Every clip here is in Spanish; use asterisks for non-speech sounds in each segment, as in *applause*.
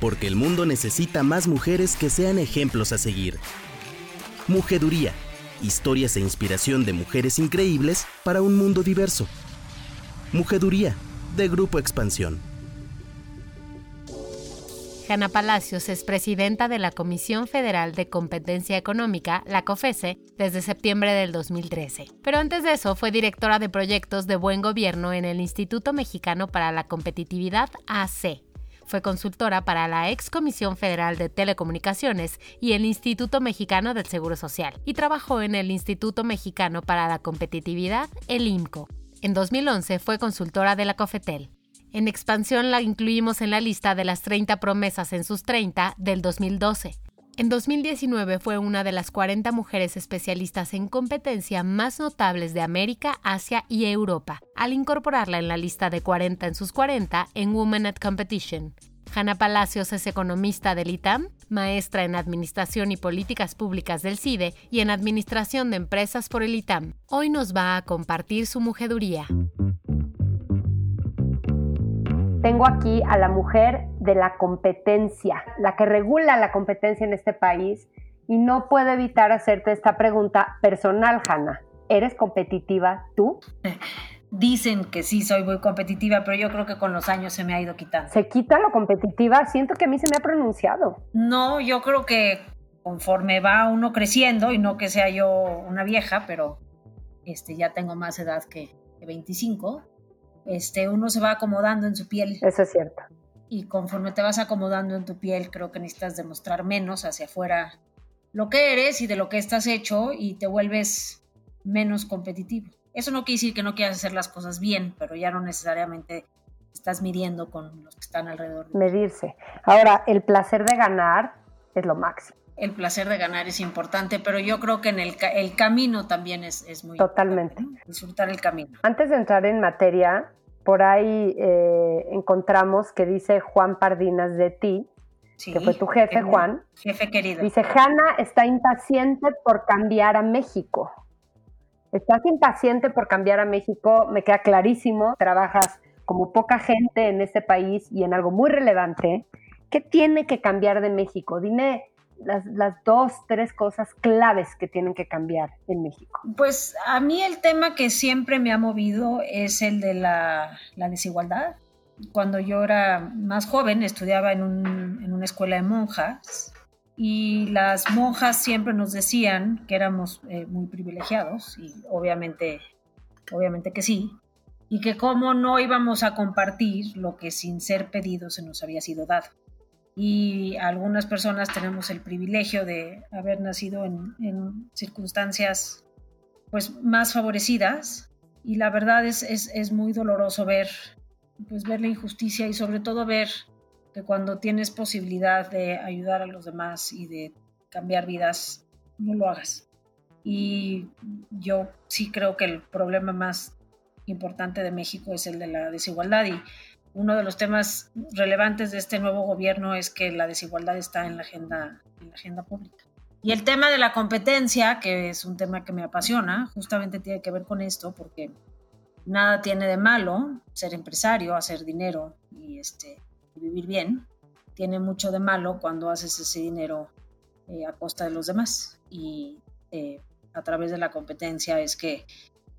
porque el mundo necesita más mujeres que sean ejemplos a seguir. Mujeduría, historias e inspiración de mujeres increíbles para un mundo diverso. Mujeduría, de Grupo Expansión. Hanna Palacios es presidenta de la Comisión Federal de Competencia Económica, la COFESE, desde septiembre del 2013. Pero antes de eso fue directora de proyectos de buen gobierno en el Instituto Mexicano para la Competitividad AC. Fue consultora para la ex Comisión Federal de Telecomunicaciones y el Instituto Mexicano del Seguro Social y trabajó en el Instituto Mexicano para la Competitividad, el IMCO. En 2011 fue consultora de la COFETEL. En expansión la incluimos en la lista de las 30 promesas en sus 30 del 2012. En 2019 fue una de las 40 mujeres especialistas en competencia más notables de América, Asia y Europa, al incorporarla en la lista de 40 en sus 40 en Women at Competition. Hanna Palacios es economista del ITAM, maestra en Administración y Políticas Públicas del CIDE y en Administración de Empresas por el ITAM. Hoy nos va a compartir su mujeduría tengo aquí a la mujer de la competencia, la que regula la competencia en este país y no puedo evitar hacerte esta pregunta personal, Hanna. ¿Eres competitiva tú? *laughs* Dicen que sí, soy muy competitiva, pero yo creo que con los años se me ha ido quitando. ¿Se quita lo competitiva? Siento que a mí se me ha pronunciado. No, yo creo que conforme va uno creciendo, y no que sea yo una vieja, pero este, ya tengo más edad que, que 25, este, uno se va acomodando en su piel. Eso es cierto. Y conforme te vas acomodando en tu piel, creo que necesitas demostrar menos hacia afuera lo que eres y de lo que estás hecho y te vuelves menos competitivo. Eso no quiere decir que no quieras hacer las cosas bien, pero ya no necesariamente estás midiendo con los que están alrededor. Medirse. Ahora, el placer de ganar es lo máximo. El placer de ganar es importante, pero yo creo que en el, el camino también es, es muy Totalmente. Disfrutar el camino. Antes de entrar en materia, por ahí eh, encontramos que dice Juan Pardinas de ti, que fue tu jefe, Juan. Jefe querido. Dice, Hanna está impaciente por cambiar a México. Estás impaciente por cambiar a México, me queda clarísimo, trabajas como poca gente en este país y en algo muy relevante. ¿Qué tiene que cambiar de México? Dime las, dos, tres cosas claves que tienen que cambiar en México? Pues a mí el tema que siempre me ha movido es el de la, desigualdad. Cuando yo era más joven estudiaba en, una escuela de monjas y las monjas siempre nos decían que éramos eh, muy privilegiados y obviamente, obviamente que sí, y que cómo no íbamos a compartir lo que sin ser pedido se nos había sido dado y algunas personas tenemos el privilegio de haber nacido en, circunstancias pues más favorecidas. Y la verdad es, es, muy doloroso ver pues ver la injusticia y sobre todo ver que cuando tienes posibilidad de ayudar a los demás y de cambiar vidas no lo hagas. Y yo sí creo que el problema más importante de México es el de la desigualdad y uno de los temas relevantes de este nuevo gobierno es que la desigualdad está en la agenda, en la agenda pública. Y el tema de la competencia, que es un tema que me apasiona, justamente tiene que ver con esto, porque nada tiene de malo ser empresario, hacer dinero y este, vivir bien. Tiene mucho de malo cuando haces ese dinero eh, a costa de los demás. Y eh, a través de la competencia es que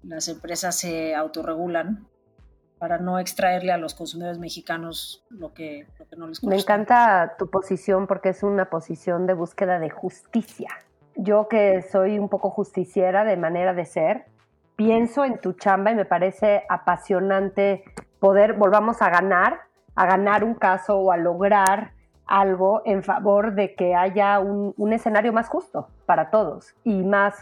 las empresas se autorregulan para no extraerle a los consumidores mexicanos lo que, no les gusta. Me encanta tu posición porque es una posición de búsqueda de justicia. Yo que soy un poco justiciera de manera de ser, pienso en tu chamba y me parece apasionante poder, volvamos a ganar, a ganar un caso o a lograr algo en favor de que haya un, un escenario más justo para todos y más,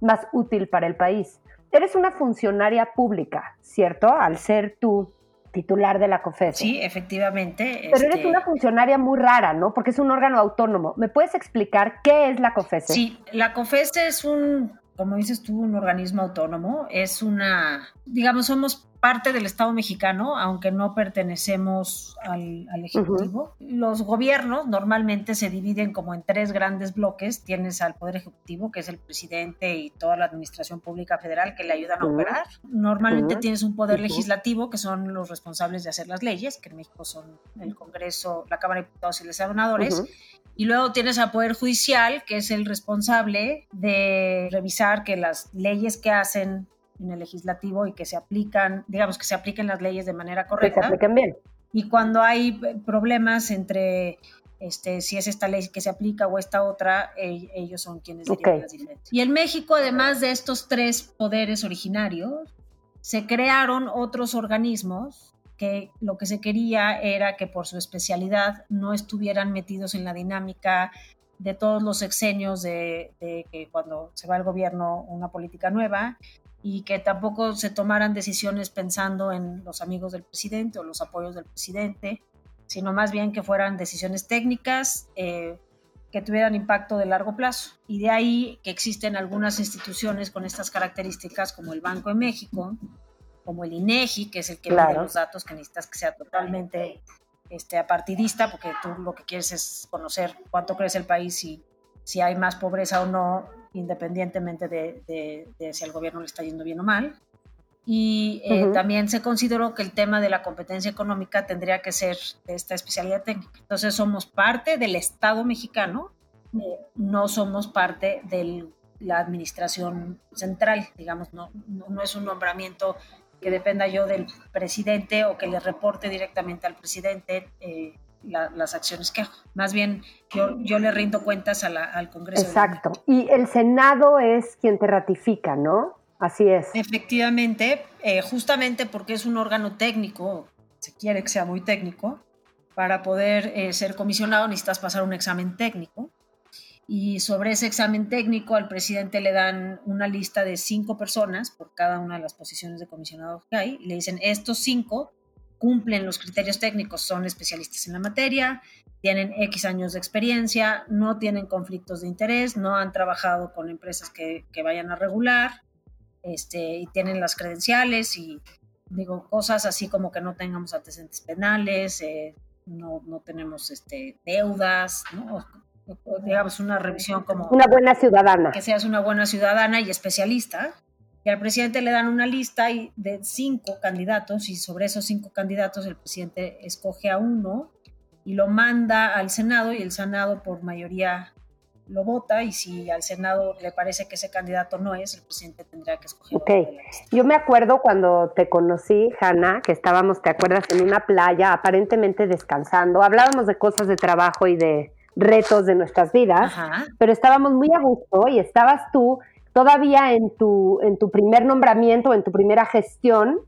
más útil para el país. Eres una funcionaria pública, ¿cierto? Al ser tú titular de la COFESE. Sí, efectivamente. Pero eres este una funcionaria muy rara, ¿no? Porque es un órgano autónomo. ¿Me puedes explicar qué es la COFESE? Sí, la COFESE es un como dices tú, un organismo autónomo. Es una, digamos, somos parte del Estado mexicano, aunque no pertenecemos al, Ejecutivo. Los gobiernos normalmente se dividen como en tres grandes bloques. Tienes al Poder Ejecutivo, que es el presidente y toda la administración pública federal que le ayudan a operar. Normalmente tienes un Poder Legislativo, que son los responsables de hacer las leyes, que en México son el Congreso, la Cámara de Diputados y los senadores. Y luego tienes al Poder Judicial, que es el responsable de revisar que las leyes que hacen en el legislativo y que se aplican, digamos, que se apliquen las leyes de manera correcta. Que se apliquen bien. Y cuando hay problemas entre este, si es esta ley que se aplica o esta otra, ellos son quienes dirigen las diferencias. Y en México, además de estos tres poderes originarios, se crearon otros organismos que lo que se quería era que por su especialidad no estuvieran metidos en la dinámica de todos los exenios de, que cuando se va al gobierno una política nueva y que tampoco se tomaran decisiones pensando en los amigos del presidente o los apoyos del presidente, sino más bien que fueran decisiones técnicas eh, que tuvieran impacto de largo plazo. Y de ahí que existen algunas instituciones con estas características, como el Banco de México, como el INEGI, que es el que claro. los datos que necesitas que sea totalmente este, apartidista, porque tú lo que quieres es conocer cuánto crece el país y si hay más pobreza o no independientemente de, si al gobierno le está yendo bien o mal. Y eh, también se consideró que el tema de la competencia económica tendría que ser de esta especialidad técnica. Entonces somos parte del Estado mexicano, eh, no somos parte de la administración central, digamos, no, no, es un nombramiento que dependa yo del presidente o que le reporte directamente al presidente. Eh, las acciones que hago. Más bien, yo, yo le rindo cuentas al Congreso. Exacto. Y el Senado es quien te ratifica, ¿no? Así es. Efectivamente, eh, justamente porque es un órgano técnico, se quiere que sea muy técnico, para poder eh, ser comisionado necesitas pasar un examen técnico. Y sobre ese examen técnico al presidente le dan una lista de cinco personas por cada una de las posiciones de comisionado que hay. Y le dicen, estos cinco cumplen los criterios técnicos, son especialistas en la materia, tienen X años de experiencia, no tienen conflictos de interés, no han trabajado con empresas que, vayan a regular, este, y tienen las credenciales y digo cosas así como que no tengamos antecedentes penales, eh, no, no, tenemos este, deudas, ¿no? Digamos una revisión como... Una buena ciudadana. Que seas una buena ciudadana y especialista y al presidente le dan una lista de cinco candidatos y sobre esos cinco candidatos el presidente escoge a uno y lo manda al Senado y el Senado por mayoría lo vota y si al Senado le parece que ese candidato no es, el presidente tendría que escoger. Ok, yo me acuerdo cuando te conocí, Hanna, que estábamos, ¿te acuerdas? En una playa, aparentemente descansando, hablábamos de cosas de trabajo y de retos de nuestras vidas, pero estábamos muy a gusto y estabas tú todavía en tu, en tu primer nombramiento, en tu primera gestión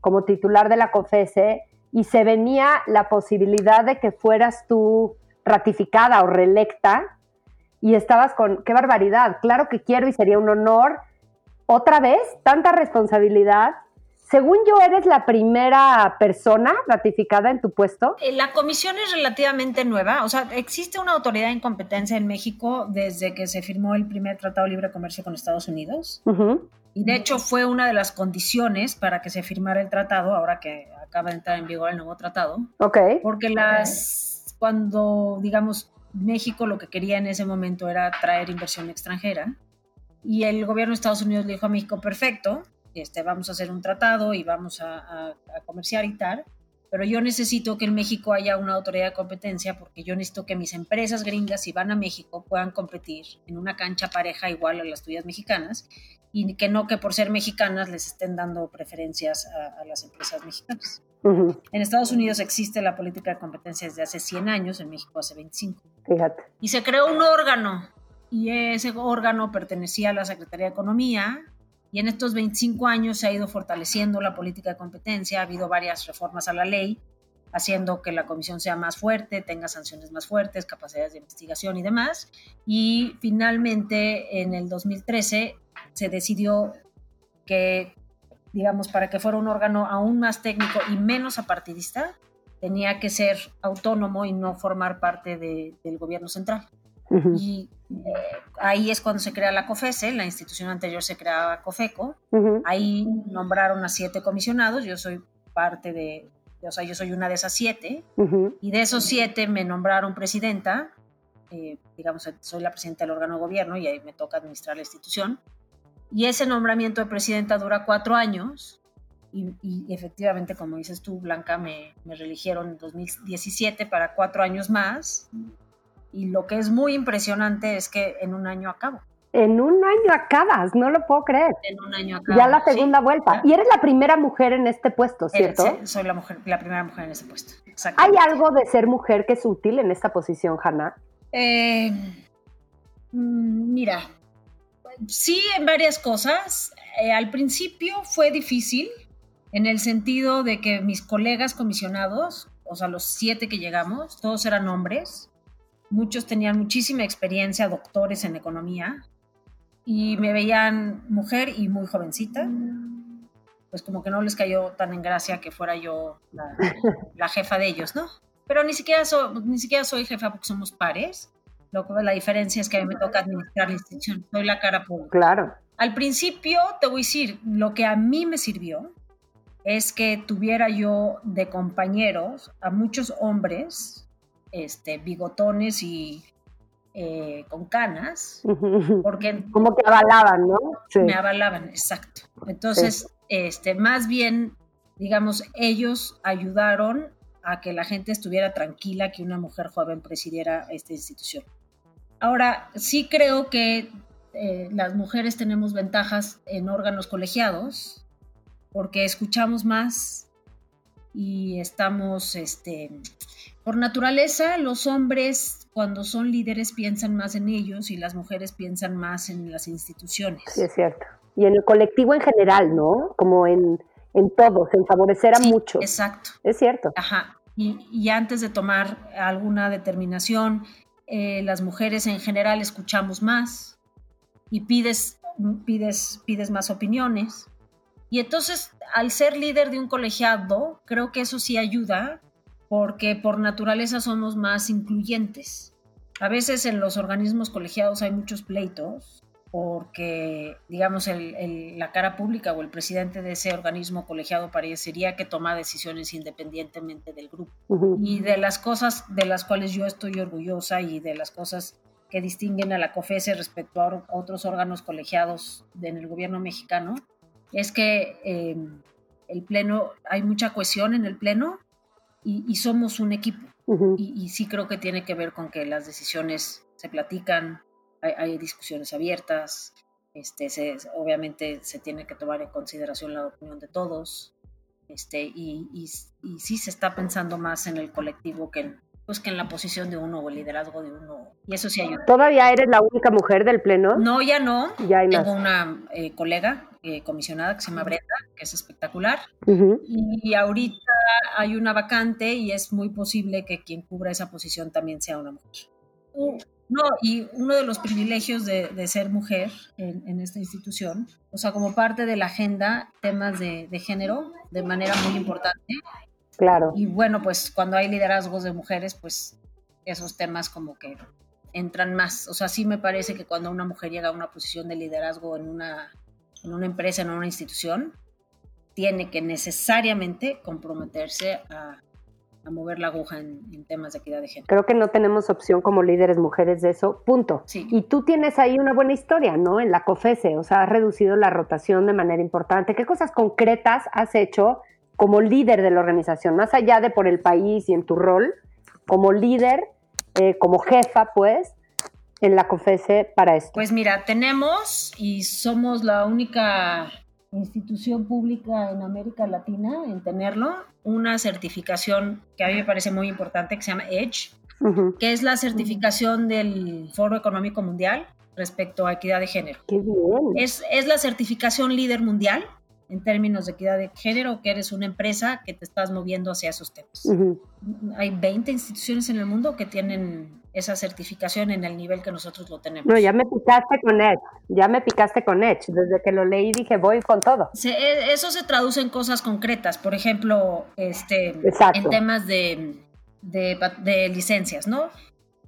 como titular de la COFESE, y se venía la posibilidad de que fueras tú ratificada o reelecta, y estabas con, qué barbaridad, claro que quiero y sería un honor. Otra vez, tanta responsabilidad, según yo, eres la primera persona ratificada en tu puesto. Eh, la comisión es relativamente nueva, o sea, existe una autoridad en competencia en México desde que se firmó el primer Tratado de Libre Comercio con Estados Unidos. Y de hecho fue una de las condiciones para que se firmara el tratado, ahora que acaba de entrar en vigor el nuevo tratado. Ok. Porque las, cuando, digamos, México lo que quería en ese momento era traer inversión extranjera. Y el gobierno de Estados Unidos le dijo a México, perfecto, este, vamos a hacer un tratado y vamos a, comerciar y tal, pero yo necesito que en México haya una autoridad de competencia porque yo necesito que mis empresas gringas, si van a México, puedan competir en una cancha pareja igual a las tuyas mexicanas y que no que por ser mexicanas les estén dando preferencias a, las empresas mexicanas. En Estados Unidos existe la política de competencia desde hace 100 años, en México hace 25. Fíjate. Y se creó un órgano y ese órgano pertenecía a la Secretaría de Economía y en estos 25 años se ha ido fortaleciendo la política de competencia, ha habido varias reformas a la ley, haciendo que la comisión sea más fuerte, tenga sanciones más fuertes, capacidades de investigación y demás. Y finalmente, en el 2013, se decidió que, digamos, para que fuera un órgano aún más técnico y menos apartidista, tenía que ser autónomo y no formar parte del gobierno central. Y ahí es cuando se crea la COFESE, la institución anterior se creaba COFECO, ahí nombraron a siete comisionados, yo soy parte de, o sea, yo soy una de esas siete, y de esos siete me nombraron presidenta, eh, digamos, soy la presidenta del órgano de gobierno y ahí me toca administrar la institución, y ese nombramiento de presidenta dura cuatro años, y, efectivamente, como dices tú, Blanca, me, me reeligieron en 2017 para cuatro años más, y lo que es muy impresionante es que en un año acabo. En un año acabas, no lo puedo creer. En un año acabo. Ya la segunda vuelta. Y eres la primera mujer en este puesto, ¿cierto? Sí, soy la, mujer, la primera mujer en este puesto. ¿Hay algo de ser mujer que es útil en esta posición, Hanna? Eh, mira, sí en varias cosas. Eh, al principio fue difícil en el sentido de que mis colegas comisionados, o sea, los siete que llegamos, todos eran hombres muchos tenían muchísima experiencia, doctores en economía, y me veían mujer y muy jovencita. Pues como que no les cayó tan en gracia que fuera yo la, jefa de ellos, ¿no? Pero ni siquiera, ni siquiera soy jefa porque somos pares. Lo, la diferencia es que a mí me toca administrar la institución. Soy la cara pública. Claro. Al principio, te voy a decir, lo que a mí me sirvió es que tuviera yo de compañeros a muchos hombres este, bigotones y eh, con canas, porque... Como que avalaban, ¿no? Me avalaban, exacto. Entonces, este, más bien, digamos, ellos ayudaron a que la gente estuviera tranquila que una mujer joven presidiera esta institución. Ahora, sí creo que eh, las mujeres tenemos ventajas en órganos colegiados porque escuchamos más y estamos, este, por naturaleza, los hombres cuando son líderes piensan más en ellos y las mujeres piensan más en las instituciones. Sí, es cierto. Y en el colectivo en general, ¿no? Como en, en todos, en favorecer a muchos. Exacto. Es cierto. Ajá. Y, antes de tomar alguna determinación, eh, las mujeres en general escuchamos más y pides, pides, pides más opiniones. Y entonces, al ser líder de un colegiado, creo que eso sí ayuda porque por naturaleza somos más incluyentes. A veces en los organismos colegiados hay muchos pleitos porque, digamos, la cara pública o el presidente de ese organismo colegiado parecería que toma decisiones independientemente del grupo. Y de las cosas de las cuales yo estoy orgullosa y de las cosas que distinguen a la COFESE respecto a otros órganos colegiados en el gobierno mexicano, es que eh, el Pleno, hay mucha cohesión en el Pleno y, somos un equipo. y, sí creo que tiene que ver con que las decisiones se platican, hay, discusiones abiertas, este, se, obviamente se tiene que tomar en consideración la opinión de todos, este, y, y, sí se está pensando más en el colectivo que en, pues que en la posición de uno o el liderazgo de uno. Y eso sí ayuda. ¿Todavía eres la única mujer del Pleno? No, ya no. Ya hay Tengo una eh, colega eh, comisionada que se llama Brenda, que es espectacular. Y ahorita hay una vacante y es muy posible que quien cubra esa posición también sea una mujer. no, y uno de los privilegios de, ser mujer en, esta institución, o sea, como parte de la agenda, temas de, de género de manera muy importante Claro. Y bueno, pues cuando hay liderazgos de mujeres, pues esos temas como que entran más. O sea, sí me parece que cuando una mujer llega a una posición de liderazgo en una, en una empresa, en una institución, tiene que necesariamente comprometerse a, a mover la aguja en, temas de equidad de género. Creo que no tenemos opción como líderes mujeres de eso, punto. Sí. Y tú tienes ahí una buena historia, ¿no? En la COFESE, o sea, has reducido la rotación de manera importante. ¿Qué cosas concretas has hecho como líder de la organización, más allá de por el país y en tu rol, como líder, eh, como jefa, pues, en la COFESE para esto? Pues mira, tenemos y somos la única institución pública en América Latina en tenerlo, una certificación que a mí me parece muy importante que se llama EDGE, que es la certificación del Foro Económico Mundial respecto a equidad de género. ¡Qué bien! Es, es la certificación líder mundial en términos de equidad de género, que eres una empresa que te estás moviendo hacia esos temas. Hay 20 instituciones en el mundo que tienen esa certificación en el nivel que nosotros lo tenemos. No, ya me picaste con Edge, ya me picaste con Edge. Desde que lo leí dije, voy con todo. E, eso se traduce en cosas concretas, por ejemplo, este, en temas de, de, de licencias, ¿no?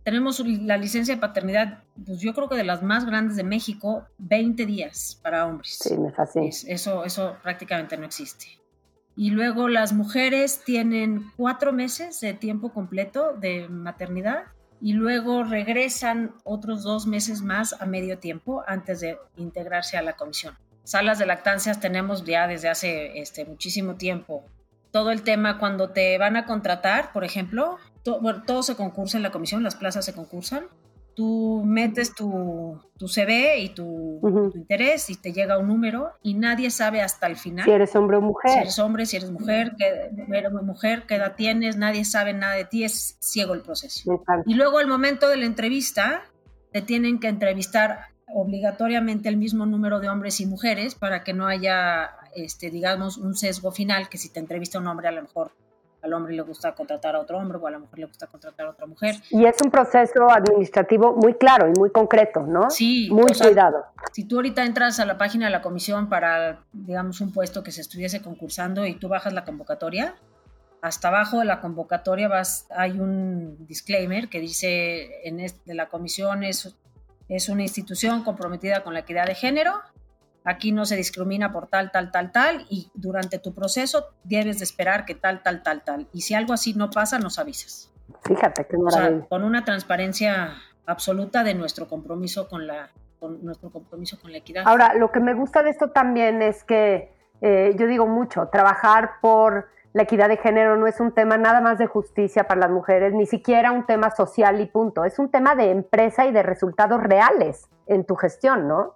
Tenemos la licencia de paternidad, pues yo creo que de las más grandes de México, 20 días para hombres. Sí, me fascina. eso, eso prácticamente no existe. Y luego las mujeres tienen cuatro meses de tiempo completo de maternidad y luego regresan otros dos meses más a medio tiempo antes de integrarse a la comisión. Salas de lactancias tenemos ya desde hace este, muchísimo tiempo. Todo el tema cuando te van a contratar, por ejemplo, todo se concursa en la comisión, las plazas se concursan tú metes tu, tu CV y tu, interés y te llega un número y nadie sabe hasta el final. Si eres hombre o mujer. Si eres hombre, si eres mujer, qué, eres mujer, qué edad tienes, nadie sabe nada de ti, es ciego el proceso. Y luego al momento de la entrevista, te tienen que entrevistar obligatoriamente el mismo número de hombres y mujeres para que no haya, este, digamos, un sesgo final, que si te entrevista un hombre a lo mejor al hombre le gusta contratar a otro hombre o a la mujer le gusta contratar a otra mujer. Y es un proceso administrativo muy claro y muy concreto, ¿no? Sí. Muy cuidado. Si tú ahorita entras a la página de la comisión para, digamos, un puesto que se estuviese concursando y tú bajas la convocatoria, hasta abajo de la convocatoria vas, hay un disclaimer que dice en este, la comisión es, es una institución comprometida con la equidad de género aquí no se discrimina por tal, tal, tal, tal, y durante tu proceso debes de esperar que tal, tal, tal, tal. Y si algo así no pasa, nos avisas. Fíjate qué maravilla. con una transparencia absoluta de nuestro compromiso con la, con nuestro compromiso con la equidad. Ahora, lo que me gusta de esto también es que eh, yo digo mucho, trabajar por la equidad de género no es un tema nada más de justicia para las mujeres, ni siquiera un tema social y punto. Es un tema de empresa y de resultados reales en tu gestión, ¿no?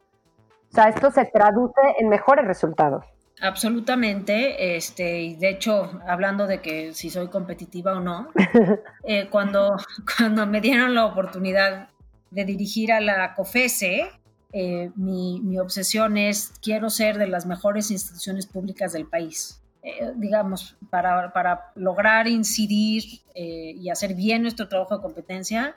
O sea, esto se traduce en mejores resultados. Absolutamente, este, y de hecho, hablando de que si soy competitiva o no, *laughs* eh, cuando, cuando me dieron la oportunidad de dirigir a la COFESE, eh, mi, mi, obsesión es, quiero ser de las mejores instituciones públicas del país. Eh, digamos, para, para, lograr incidir y hacer bien nuestro trabajo de competencia,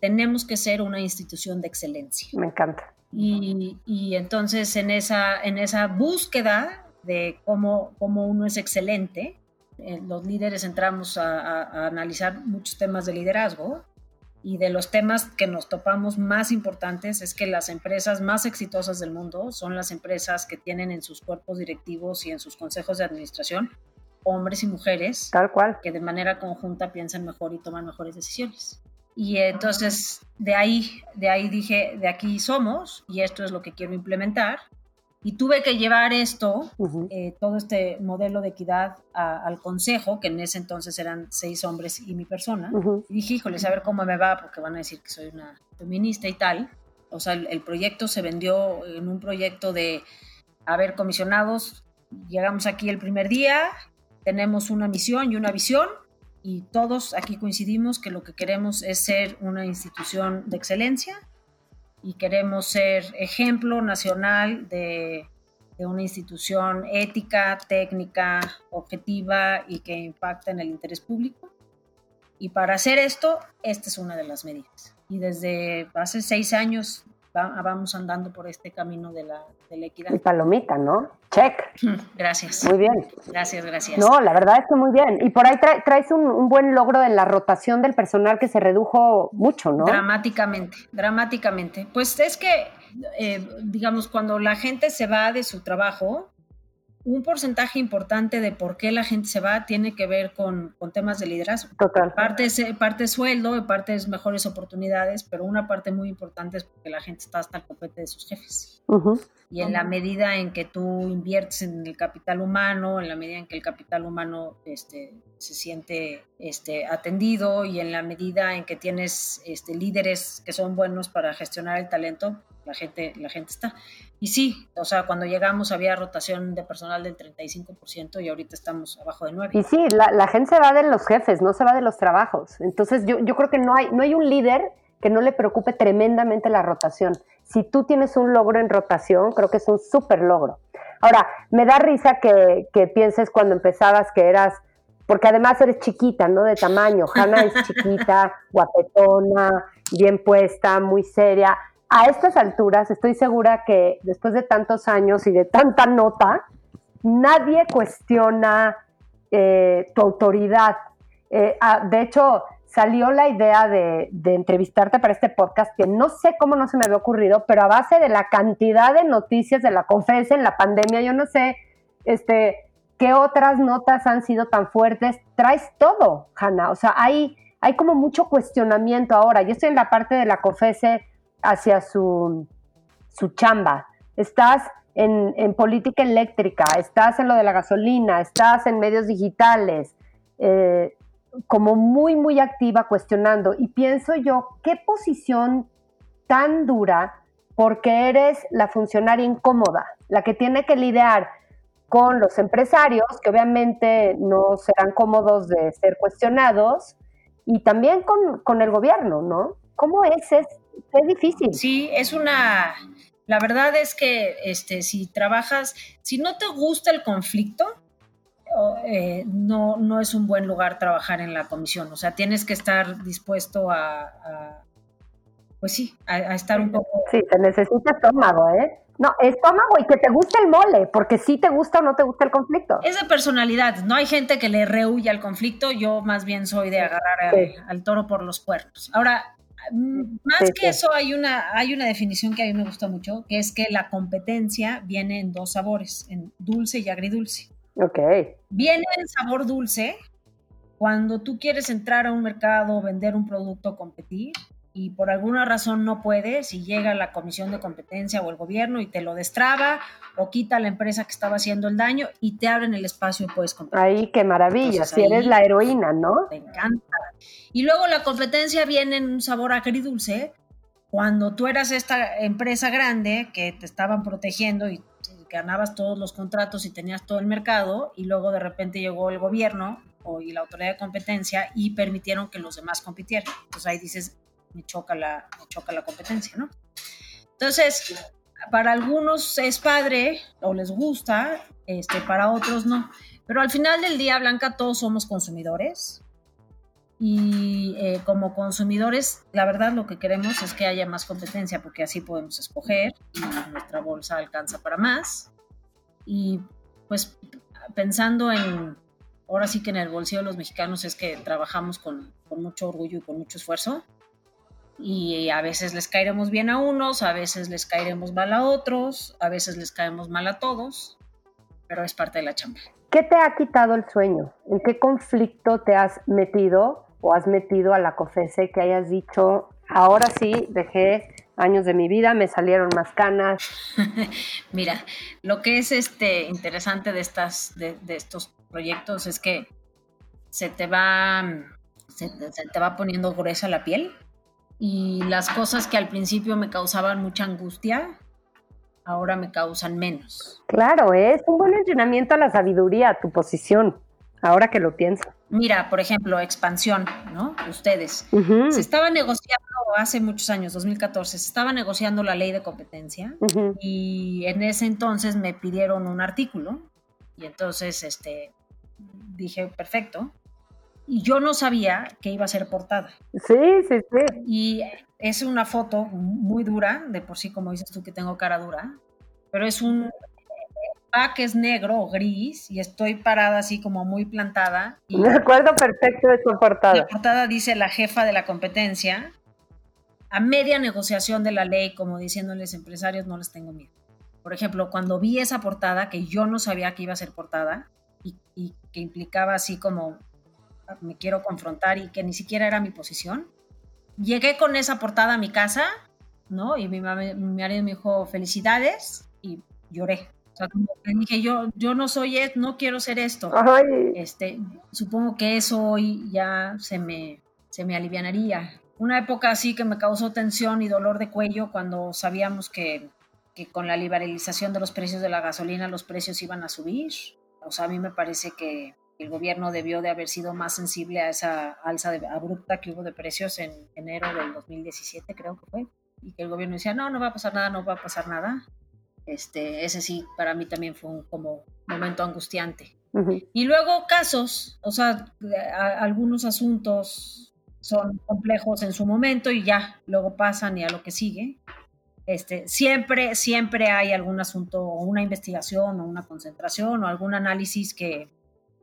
tenemos que ser una institución de excelencia. Me encanta. Y, entonces en esa, en esa búsqueda de cómo, cómo uno es excelente, eh, los líderes entramos a, analizar muchos temas de liderazgo y de los temas que nos topamos más importantes es que las empresas más exitosas del mundo son las empresas que tienen en sus cuerpos directivos y en sus consejos de administración hombres y mujeres Tal cual. que de manera conjunta piensan mejor y toman mejores decisiones. Y entonces de ahí, de ahí dije, de aquí somos y esto es lo que quiero implementar. Y tuve que llevar esto, eh, todo este modelo de equidad al consejo, que en ese entonces eran seis hombres y mi persona. Y dije, híjole, a ver cómo me va, porque van a decir que soy una feminista y tal. O sea, el, el proyecto se vendió en un proyecto de, a ver, comisionados, llegamos aquí el primer día, tenemos una misión y una visión, y todos aquí coincidimos que lo que queremos es ser una institución de excelencia y queremos ser ejemplo nacional de, una institución ética, técnica, objetiva y que impacta en el interés público. Y para hacer esto, esta es una de las medidas. Y desde hace seis años vamos andando por este camino de la, de la equidad. Y palomita, ¿no? Check. *laughs* Gracias. Muy bien. Gracias, gracias. No, la verdad es que muy bien. Y por ahí traes un, buen logro en la rotación del personal que se redujo mucho, ¿no? Dramáticamente, dramáticamente. Pues es que, eh, digamos, cuando la gente se va de su trabajo, un porcentaje importante de por qué la gente se va tiene que ver con, temas de liderazgo. Total. Parte es, parte sueldo, parte es mejores oportunidades, pero una parte muy importante es porque la gente está hasta el copete de sus jefes. Y en la medida en que tú inviertes en el capital humano, en la medida en que el capital humano este, se siente este, atendido y en la medida en que tienes este, líderes que son buenos para gestionar el talento, la gente, la gente está. Y sí, o sea, cuando llegamos había rotación de personal del 35% y ahorita estamos abajo de 9%. Y sí, la, gente se va de los jefes, no se va de los trabajos. Entonces yo, yo creo que no hay, no hay un líder que no le preocupe tremendamente la rotación. Si tú tienes un logro en rotación, creo que es un súper logro. Ahora, me da risa que, que pienses cuando empezabas que eras, porque además eres chiquita, ¿no? De tamaño. Hanna es chiquita, *laughs* guapetona, bien puesta, muy seria a estas alturas estoy segura que después de tantos años y de tanta nota, nadie cuestiona eh, tu autoridad. Eh, ah, de hecho, salió la idea de, entrevistarte para este podcast, que no sé cómo no se me había ocurrido, pero a base de la cantidad de noticias de la conferencia en la pandemia, yo no sé este, qué otras notas han sido tan fuertes. Traes todo, Hanna. O sea, hay, hay como mucho cuestionamiento ahora. Yo estoy en la parte de la COFESE hacia su, su chamba. Estás en, en, política eléctrica, estás en lo de la gasolina, estás en medios digitales. Eh, como muy, muy activa cuestionando. Y pienso yo, ¿qué posición tan dura? Porque eres la funcionaria incómoda, la que tiene que lidiar con los empresarios, que obviamente no serán cómodos de ser cuestionados, y también con, el gobierno, ¿no? ¿Cómo es? es? Es difícil. Sí, es una... La verdad es que este, si trabajas, si no te gusta el conflicto, eh, no, no es un buen lugar trabajar en la comisión. O sea, tienes que estar dispuesto a, pues sí, a, estar un poco... Sí, te necesita estómago, ¿eh? No, estómago y que te guste el mole, porque si te gusta o no te gusta el conflicto. Es de personalidad, no hay gente que le rehuya al conflicto, yo más bien soy de agarrar al, toro por los cuernos. Ahora, más que eso hay una, hay una definición que a mí me gusta mucho, que es que la competencia viene en dos sabores, en dulce y agridulce. Ok. Viene el sabor dulce cuando tú quieres entrar a un mercado, vender un producto, competir y por alguna razón no puedes y llega la comisión de competencia o el gobierno y te lo destraba o quita la empresa que estaba haciendo el daño y te abren el espacio y puedes competir. Ahí, qué maravilla, si eres la heroína, ¿no? Te encanta. Y luego la competencia viene en un sabor agridulce cuando tú eras esta empresa grande que te estaban protegiendo y ganabas todos los contratos y tenías todo el mercado y luego de repente llegó el gobierno o, y la autoridad de competencia y permitieron que los demás compitieran. Entonces ahí dices, me choca la, me choca la competencia, ¿no? Entonces, para algunos es padre o les gusta, este, para otros no. Pero al final del día, Blanca, todos somos consumidores y eh, como consumidores, la verdad lo que queremos es que haya más competencia porque así podemos escoger y nuestra bolsa alcanza para más. Y pues pensando en, ahora sí que en el bolsillo de los mexicanos es que trabajamos con, con mucho orgullo y con mucho esfuerzo. Y a veces les caeremos bien a unos, a veces les caeremos mal a otros, a veces les caemos mal a todos, pero es parte de la chamba. ¿Qué te ha quitado el sueño? ¿En qué conflicto te has metido o has metido a la COFESE que hayas dicho, ahora sí, dejé años de mi vida, me salieron más canas? *laughs* Mira, lo que es este interesante de, estas, de, estos proyectos es que se te va, se, te va poniendo gruesa la piel y las cosas que al principio me causaban mucha angustia, ahora me causan menos. Claro, es un buen entrenamiento a la sabiduría, tu posición ahora que lo pienso. Mira, por ejemplo, expansión, ¿no? Ustedes. Se estaba negociando hace muchos años, 2014, se estaba negociando la ley de competencia y en ese entonces me pidieron un artículo y entonces este, dije, perfecto. Y yo no sabía que iba a ser portada. Sí, sí, sí. Y es una foto muy dura, de por sí, como dices tú, que tengo cara dura, pero es un, que es negro o gris y estoy parada así como muy plantada. Y Me acuerdo perfecto de su portada. La portada dice la jefa de la competencia, a media negociación de la ley, como diciéndoles empresarios, no les tengo miedo. Por ejemplo, cuando vi esa portada, que yo no sabía que iba a ser portada y, que implicaba así como me quiero confrontar y que ni siquiera era mi posición, llegué con esa portada a mi casa, ¿no? Y mi, mi marido me dijo, felicidades, y lloré. Sea, como que dije, yo, yo no soy, no quiero ser esto. Este, supongo que eso hoy ya se me, se me alivianaría. Una época así que me causó tensión y dolor de cuello cuando sabíamos que, que con la liberalización de los precios de la gasolina los precios iban a subir. O sea, a mí me parece que el gobierno debió de haber sido más sensible a esa alza de, abrupta que hubo de precios en enero del 2017, creo que fue. Y que el gobierno decía, no, no va a pasar nada, no va a pasar nada. Este, ese sí, para mí también fue un como momento angustiante. Y luego casos, o sea, algunos asuntos son complejos en su momento y ya, luego pasan y a lo que sigue. Este, siempre, siempre hay algún asunto o una investigación o una concentración o algún análisis que,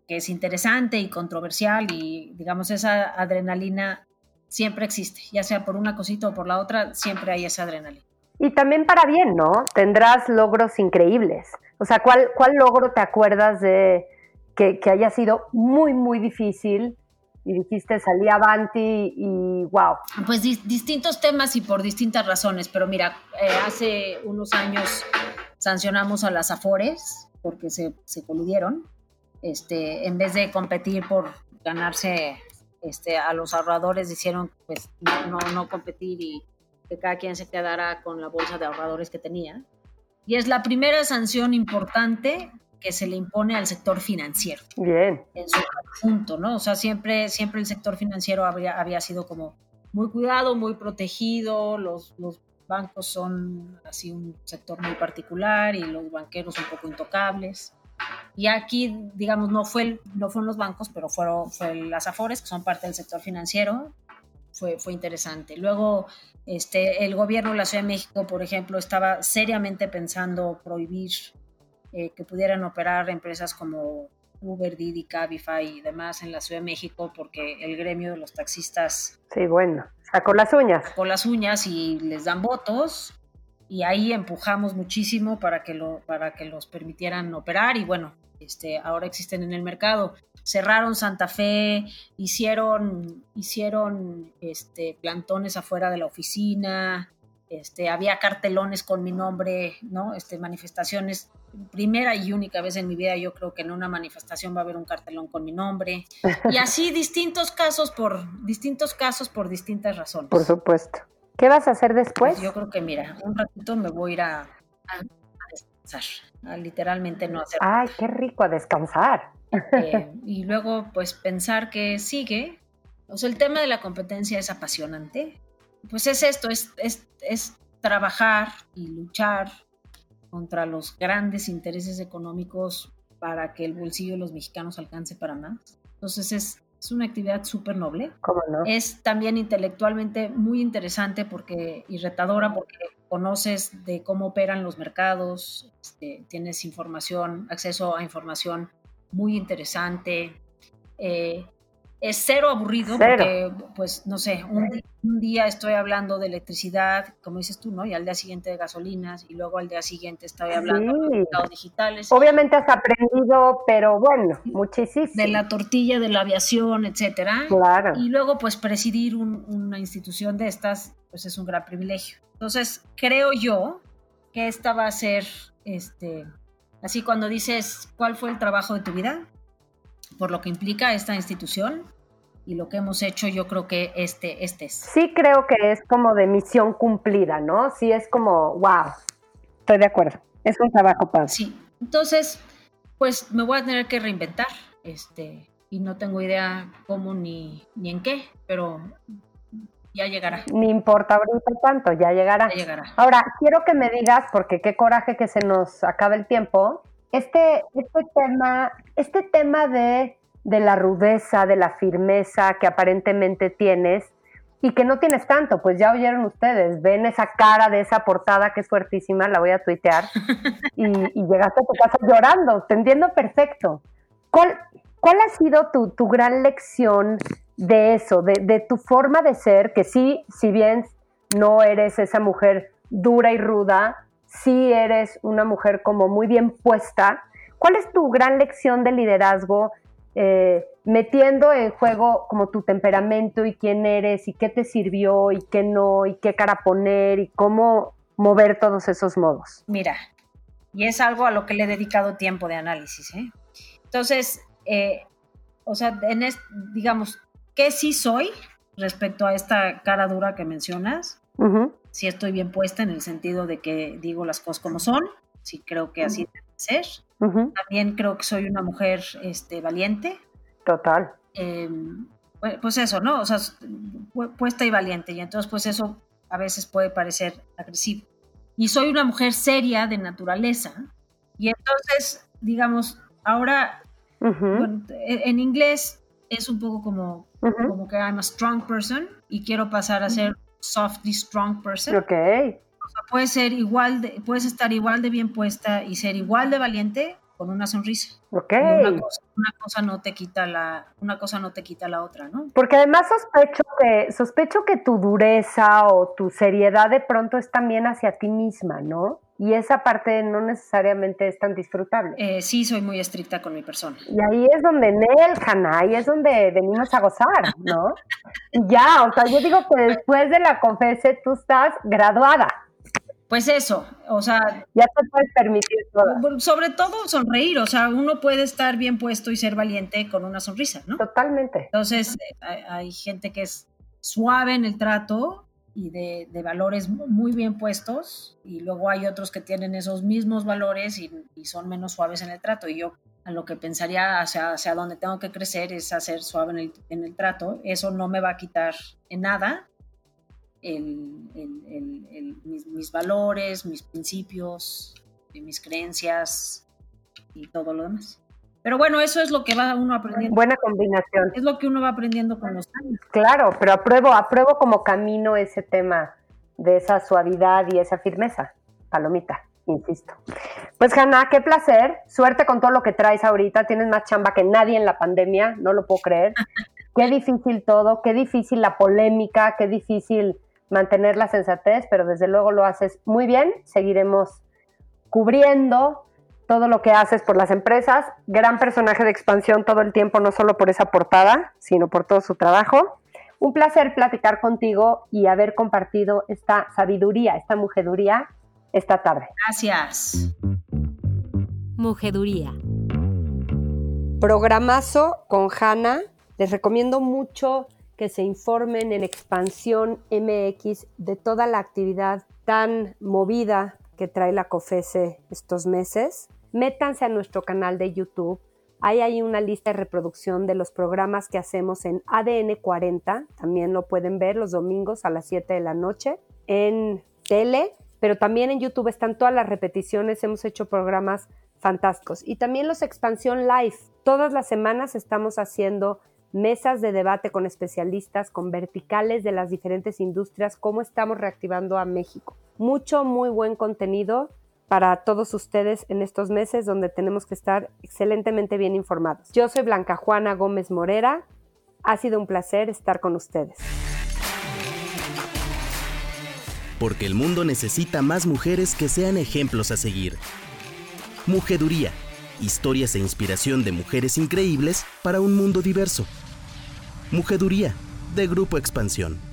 que es interesante y controversial y digamos esa adrenalina siempre existe, ya sea por una cosita o por la otra, siempre hay esa adrenalina. Y también para bien, ¿no? Tendrás logros increíbles. O sea, ¿cuál, cuál logro te acuerdas de que, que haya sido muy, muy difícil y dijiste salí avanti y wow. Pues distintos temas y por distintas razones, pero mira, eh, hace unos años sancionamos a las Afores porque se, se coludieron, este, en vez de competir por ganarse este, a los ahorradores, hicieron pues no, no competir y que cada quien se quedara con la bolsa de ahorradores que tenía. Y es la primera sanción importante que se le impone al sector financiero. Bien. En su conjunto, ¿no? O sea, siempre, siempre el sector financiero había, había sido como muy cuidado, muy protegido, los, los bancos son así un sector muy particular y los banqueros un poco intocables. Y aquí, digamos, no, fue no fueron los bancos, pero fueron fue las AFORES, que son parte del sector financiero. Fue, fue interesante. Luego, este, el gobierno de la Ciudad de México, por ejemplo, estaba seriamente pensando prohibir eh, que pudieran operar empresas como Uber, Didi, Cabify y demás en la Ciudad de México porque el gremio de los taxistas... Sí, bueno, sacó las uñas. Sacó las uñas y les dan votos y ahí empujamos muchísimo para que, lo, para que los permitieran operar y bueno, este, ahora existen en el mercado. Cerraron Santa Fe, hicieron, hicieron este, plantones afuera de la oficina, este, había cartelones con mi nombre, ¿no? Este, manifestaciones, primera y única vez en mi vida yo creo que en una manifestación va a haber un cartelón con mi nombre. Y así *laughs* distintos casos por, distintos casos por distintas razones. Por supuesto. ¿Qué vas a hacer después? Pues yo creo que mira, un ratito me voy a ir a, descansar, a literalmente no hacer. Ay, qué rico a descansar. Eh, y luego pues pensar que sigue. O sea, el tema de la competencia es apasionante pues es esto, es, es, trabajar y luchar contra los grandes intereses económicos para que el bolsillo de los mexicanos alcance para más. Entonces es, es una actividad súper noble. ¿Cómo no? Es también intelectualmente muy interesante porque, y retadora porque conoces de cómo operan los mercados, este, tienes información, acceso a información muy interesante. Eh, es cero aburrido porque, pues, no sé, un, día estoy hablando de electricidad, como dices tú, ¿no? Y al día siguiente de gasolinas y luego al día siguiente estoy hablando de mercados digitales. Obviamente has aprendido, pero bueno, muchísimo. De la tortilla, de la aviación, etcétera. Claro. Y luego, pues, presidir una institución de estas, pues, es un gran privilegio. Entonces, creo yo que esta va a ser, este, así cuando dices, ¿cuál fue el trabajo de tu vida? por lo que implica esta institución y lo que hemos hecho, yo creo que este, este es. Sí creo que es como de misión cumplida, ¿no? Sí es como, wow, estoy de acuerdo, es un trabajo padre. Sí, entonces, pues me voy a tener que reinventar, este, y no tengo idea cómo ni, ni en qué, pero ya llegará. Ni importa ahorita tanto, ya llegará. Ya llegará. Ahora, quiero que me digas, porque qué coraje que se nos acabe el tiempo, este, este tema, este tema de, de la rudeza, de la firmeza que aparentemente tienes y que no tienes tanto, pues ya oyeron ustedes, ven esa cara de esa portada que es fuertísima, la voy a tuitear, y, llegaste a tu casa llorando, te entiendo perfecto. ¿Cuál, cuál ha sido tu, tu, gran lección de eso, de, de, tu forma de ser, que sí, si bien no eres esa mujer dura y ruda, si eres una mujer como muy bien puesta. ¿Cuál es tu gran lección de liderazgo eh, metiendo en juego como tu temperamento y quién eres y qué te sirvió y qué no y qué cara poner y cómo mover todos esos modos? Mira, y es algo a lo que le he dedicado tiempo de análisis. ¿eh? Entonces, eh, o sea, en digamos, ¿qué sí soy respecto a esta cara dura que mencionas? si estoy bien puesta en el sentido de que digo las cosas como son, sí creo que así debe ser. También creo que soy una mujer este, valiente. Total. Em, pues eso, ¿no? O sea, puesta y valiente. Y entonces, pues eso a veces puede parecer agresivo. Y soy una mujer seria de naturaleza. Y entonces, digamos, ahora, e, en inglés es un poco como, como que I'm a strong person y quiero pasar a ser softly strong person. Ok. O sea, puedes ser igual puedes estar igual de bien puesta y ser igual de valiente con una sonrisa. Ok. Una cosa, una cosa no te quita la, una cosa no te quita la otra, ¿no? Porque además sospecho que, sospecho que tu dureza o tu seriedad de pronto es también hacia ti misma, ¿no? Y esa parte no necesariamente es tan disfrutable. Eh, sí, soy muy estricta con mi persona. Y ahí es donde Nel, Hanna, ahí es donde venimos a gozar, ¿no? *laughs* Y ya, o sea, yo digo que después de la confese tú estás graduada. Pues eso, o sea... Ya te puedes permitir todo. Sobre todo sonreír, o sea, uno puede estar bien puesto y ser valiente con una sonrisa, ¿no? Totalmente. Entonces, eh, hay, gente que es suave en el trato y de, valores muy bien puestos, y luego hay otros que tienen esos mismos valores y, son menos suaves en el trato. Y yo a lo que pensaría hacia, hacia donde tengo que crecer es hacer suave en el, en el trato. Eso no me va a quitar en nada el, mis, valores, mis principios, mis creencias y todo lo demás. Pero bueno, eso es lo que va uno aprendiendo. Buena combinación. Es lo que uno va aprendiendo con los años. Claro, pero apruebo, apruebo como camino ese tema de esa suavidad y esa firmeza. Palomita, insisto. Pues Hanna, qué placer. Suerte con todo lo que traes ahorita. Tienes más chamba que nadie en la pandemia, no lo puedo creer. *laughs* qué difícil todo, qué difícil la polémica, qué difícil mantener la sensatez, pero desde luego lo haces muy bien. Seguiremos cubriendo todo lo que haces por las empresas. Gran personaje de expansión todo el tiempo, no solo por esa portada, sino por todo su trabajo. Un placer platicar contigo y haber compartido esta sabiduría, esta mujeduría esta tarde. Gracias. Mujeduría. Programazo con Hanna. Les recomiendo mucho que se informen en Expansión MX de toda la actividad tan movida que trae la COFESE estos meses. Métanse a nuestro canal de YouTube. Ahí hay una lista de reproducción de los programas que hacemos en ADN 40. También lo pueden ver los domingos a las 7 de la noche en tele, pero también en YouTube están todas las repeticiones. Hemos hecho programas fantásticos. Y también los Expansión Live. Todas las semanas estamos haciendo mesas de debate con especialistas, con verticales de las diferentes industrias, cómo estamos reactivando a México. Mucho, muy buen contenido para todos ustedes en estos meses donde tenemos que estar excelentemente bien informados. Yo soy Blanca Juana Gómez Morera. Ha sido un placer estar con ustedes. Porque el mundo necesita más mujeres que sean ejemplos a seguir. Mujeduría historias e inspiración de mujeres increíbles para un mundo diverso. Mujeduría, de Grupo Expansión.